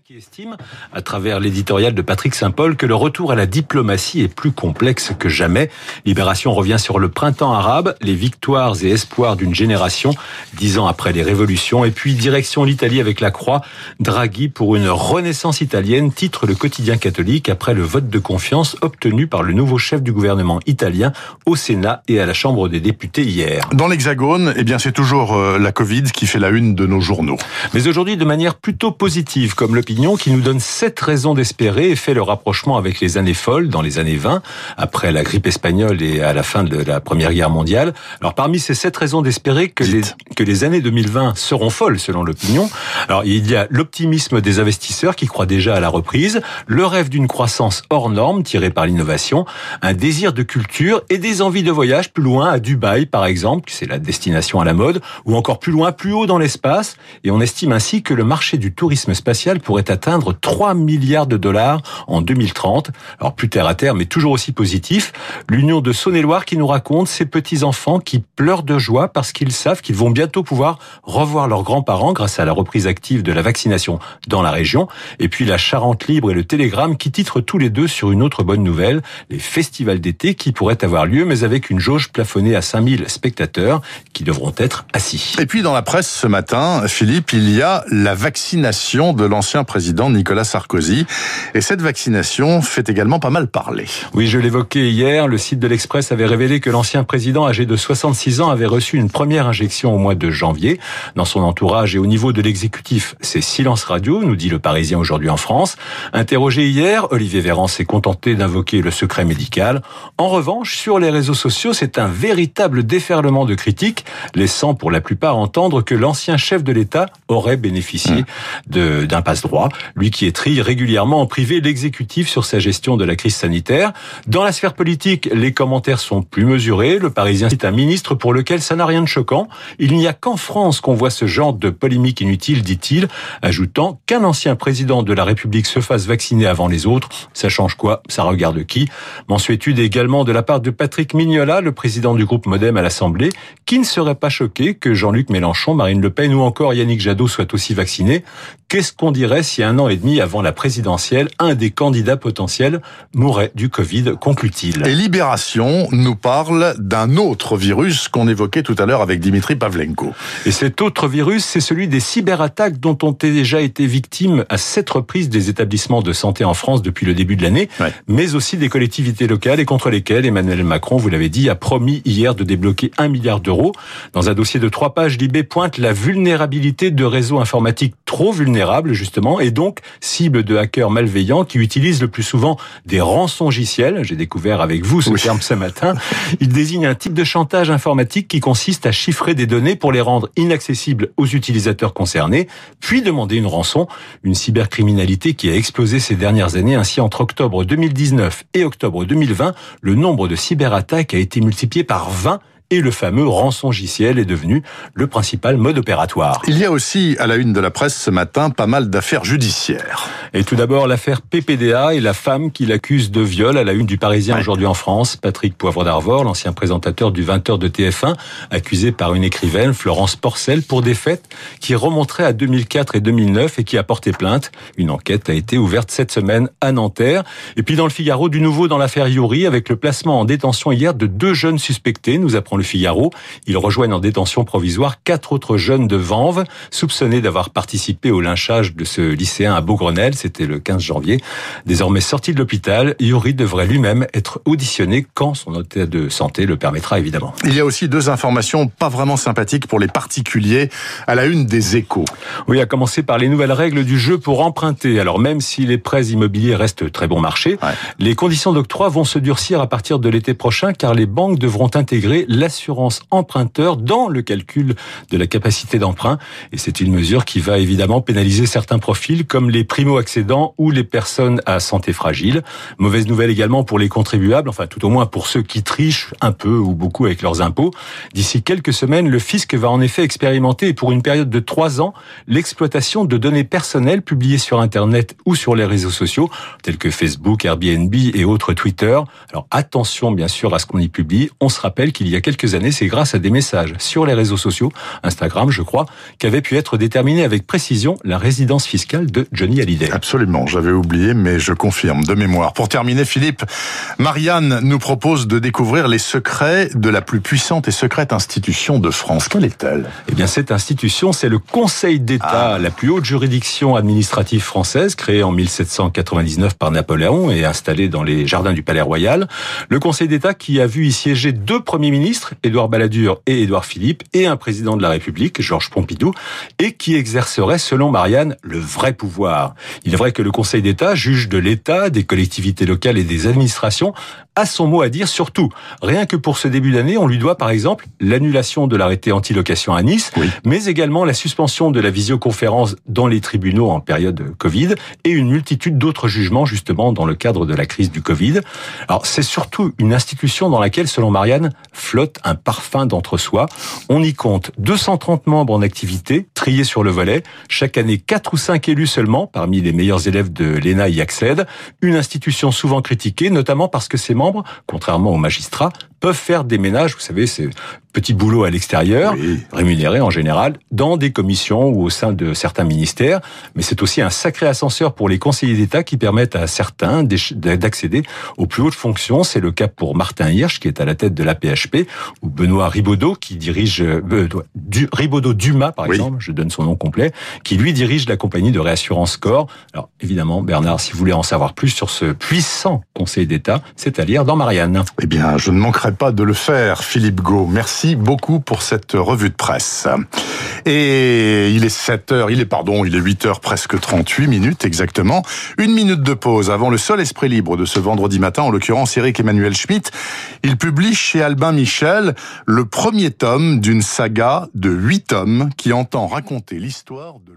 qui estime, à travers l'éditorial de Patrick Saint-Paul, que le retour à la diplomatie est plus complexe que jamais. Libération revient sur le printemps arabe, les victoires et espoirs d'une génération, dix ans après les révolutions, et puis direction l'Italie avec la croix, Draghi pour une renaissance italienne, titre le quotidien catholique après le vote de confiance obtenu par le nouveau chef du gouvernement italien au Sénat et à la Chambre des députés hier. Dans l'Hexagone, eh bien, c'est toujours euh, la Covid qui fait la une de nos journaux. Mais aujourd'hui, de manière plutôt positive, comme le qui nous donne sept raisons d'espérer et fait le rapprochement avec les années folles dans les années 20, après la grippe espagnole et à la fin de la Première Guerre mondiale. Alors parmi ces sept raisons d'espérer que les, que les années 2020 seront folles selon l'opinion, alors il y a l'optimisme des investisseurs qui croient déjà à la reprise, le rêve d'une croissance hors norme tirée par l'innovation, un désir de culture et des envies de voyage plus loin à Dubaï par exemple, c'est la destination à la mode, ou encore plus loin, plus haut dans l'espace. Et on estime ainsi que le marché du tourisme spatial pourrait atteindre 3 milliards de dollars en 2030. Alors plus terre à terre, mais toujours aussi positif. L'Union de Saône-et-Loire qui nous raconte ces petits-enfants qui pleurent de joie parce qu'ils savent qu'ils vont bientôt pouvoir revoir leurs grands-parents grâce à la reprise active de la vaccination dans la région. Et puis la Charente Libre et le Télégramme qui titrent tous les deux sur une autre bonne nouvelle, les festivals d'été qui pourraient avoir lieu, mais avec une jauge plafonnée à 5000 spectateurs qui devront être assis. Et puis dans la presse ce matin, Philippe, il y a la vaccination de l'ancien président Nicolas Sarkozy. Et cette vaccination fait également pas mal parler. Oui, je l'évoquais hier, le site de l'Express avait révélé que l'ancien président âgé de 66 ans avait reçu une première injection au mois de janvier. Dans son entourage et au niveau de l'exécutif, c'est silence radio, nous dit le Parisien aujourd'hui en France. Interrogé hier, Olivier Véran s'est contenté d'invoquer le secret médical. En revanche, sur les réseaux sociaux, c'est un véritable déferlement de critiques, laissant pour la plupart entendre que l'ancien chef de l'État aurait bénéficié mmh. d'un passe-droit lui qui étrie régulièrement en privé l'exécutif sur sa gestion de la crise sanitaire. Dans la sphère politique, les commentaires sont plus mesurés. Le Parisien cite un ministre pour lequel ça n'a rien de choquant. Il n'y a qu'en France qu'on voit ce genre de polémique inutile, dit-il, ajoutant qu'un ancien président de la République se fasse vacciner avant les autres. Ça change quoi? Ça regarde qui? Mensuétude également de la part de Patrick Mignola, le président du groupe Modem à l'Assemblée, qui ne serait pas choqué que Jean-Luc Mélenchon, Marine Le Pen ou encore Yannick Jadot soient aussi vaccinés. Qu'est-ce qu'on dirait si un an et demi avant la présidentielle, un des candidats potentiels mourrait du Covid, conclut-il. Et Libération nous parle d'un autre virus qu'on évoquait tout à l'heure avec Dimitri Pavlenko. Et cet autre virus, c'est celui des cyberattaques dont ont déjà été victimes à sept reprises des établissements de santé en France depuis le début de l'année, mais aussi des collectivités locales et contre lesquelles Emmanuel Macron, vous l'avez dit, a promis hier de débloquer un milliard d'euros. Dans un dossier de trois pages, Libé pointe la vulnérabilité de réseaux informatiques trop vulnérables, justement, et donc cible de hackers malveillants qui utilisent le plus souvent des rançongiciels. J'ai découvert avec vous ce terme ce matin. Il désigne un type de chantage informatique qui consiste à chiffrer des données pour les rendre inaccessibles aux utilisateurs concernés, puis demander une rançon. Une cybercriminalité qui a explosé ces dernières années. Ainsi, entre octobre 2019 et octobre 2020, le nombre de cyberattaques a été multiplié par 20 et le fameux rançongiciel est devenu le principal mode opératoire. Il y a aussi à la une de la presse ce matin pas mal d'affaires judiciaires. Et tout d'abord l'affaire PPDA et la femme qui l'accuse de viol à la une du Parisien aujourd'hui en France, Patrick Poivre d'Arvor, l'ancien présentateur du 20h de TF1, accusé par une écrivaine, Florence Porcel, pour des faits qui remonteraient à 2004 et 2009 et qui a porté plainte. Une enquête a été ouverte cette semaine à Nanterre. Et puis dans le Figaro, du nouveau dans l'affaire Yuri avec le placement en détention hier de deux jeunes suspectés, nous apprend Figaro. Ils rejoignent en détention provisoire quatre autres jeunes de Vanves, soupçonnés d'avoir participé au lynchage de ce lycéen à Beaugrenelle. C'était le 15 janvier. Désormais sorti de l'hôpital, Yuri devrait lui-même être auditionné quand son état de santé le permettra, évidemment. Il y a aussi deux informations pas vraiment sympathiques pour les particuliers à la une des échos. Oui, à commencer par les nouvelles règles du jeu pour emprunter. Alors même si les prêts immobiliers restent très bon marché, les conditions d'octroi vont se durcir à partir de l'été prochain car les banques devront intégrer la assurance emprunteur dans le calcul de la capacité d'emprunt. Et c'est une mesure qui va évidemment pénaliser certains profils comme les primo-accédants ou les personnes à santé fragile. Mauvaise nouvelle également pour les contribuables, enfin tout au moins pour ceux qui trichent un peu ou beaucoup avec leurs impôts. D'ici quelques semaines, le fisc va en effet expérimenter pour une période de trois ans l'exploitation de données personnelles publiées sur Internet ou sur les réseaux sociaux tels que Facebook, Airbnb et autres Twitter. Alors attention bien sûr à ce qu'on y publie. On se rappelle qu'il y a quelques quelques années, c'est grâce à des messages sur les réseaux sociaux, Instagram je crois, qu'avait pu être déterminée avec précision la résidence fiscale de Johnny Hallyday. Absolument, j'avais oublié, mais je confirme de mémoire. Pour terminer, Philippe, Marianne nous propose de découvrir les secrets de la plus puissante et secrète institution de France. Quelle est-elle? Eh bien, cette institution, c'est le Conseil d'État, ah. la plus haute juridiction administrative française, créée en 1799 par Napoléon et installée dans les jardins du Palais Royal. Le Conseil d'État qui a vu y siéger deux premiers ministres, Édouard Balladur et Édouard Philippe, et un président de la République, Georges Pompidou, et qui exercerait, selon Marianne, le vrai pouvoir. Il est vrai que le Conseil d'État juge de l'État, des collectivités locales et des administrations, a son mot à dire surtout. Rien que pour ce début d'année, on lui doit par exemple l'annulation de l'arrêté anti-location à Nice, mais également la suspension de la visioconférence dans les tribunaux en période Covid et une multitude d'autres jugements justement dans le cadre de la crise du Covid. Alors c'est surtout une institution dans laquelle, selon Marianne, flotte un parfum d'entre-soi. On y compte 230 membres en activité, triés sur le volet. Chaque année, 4 ou 5 élus seulement, parmi les meilleurs élèves de l'ENA y accèdent. Une institution souvent critiquée, notamment parce que ses membres, contrairement aux magistrats, peuvent faire des ménages, vous savez, c'est petit boulot à l'extérieur, rémunéré en général, dans des commissions ou au sein de certains ministères. Mais c'est aussi un sacré ascenseur pour les conseillers d'État qui permettent à certains d'accéder aux plus hautes fonctions. C'est le cas pour Martin Hirsch, qui est à la tête de la PHP, ou Benoît Ribaudot, qui dirige euh, Ribaudot Dumas, par exemple, je donne son nom complet, qui lui dirige la compagnie de réassurance Corps. Alors évidemment, Bernard, si vous voulez en savoir plus sur ce puissant conseil d'État, c'est à lire dans Marianne. Eh bien, je ne manquerai pas de le faire, Philippe Gau. Merci beaucoup pour cette revue de presse. Et il est 7 heures, il est pardon, il est 8 heures presque 38 minutes exactement. Une minute de pause avant le seul esprit libre de ce vendredi matin, en l'occurrence Eric Emmanuel Schmitt. Il publie chez Albin Michel le premier tome d'une saga de 8 tomes qui entend raconter l'histoire de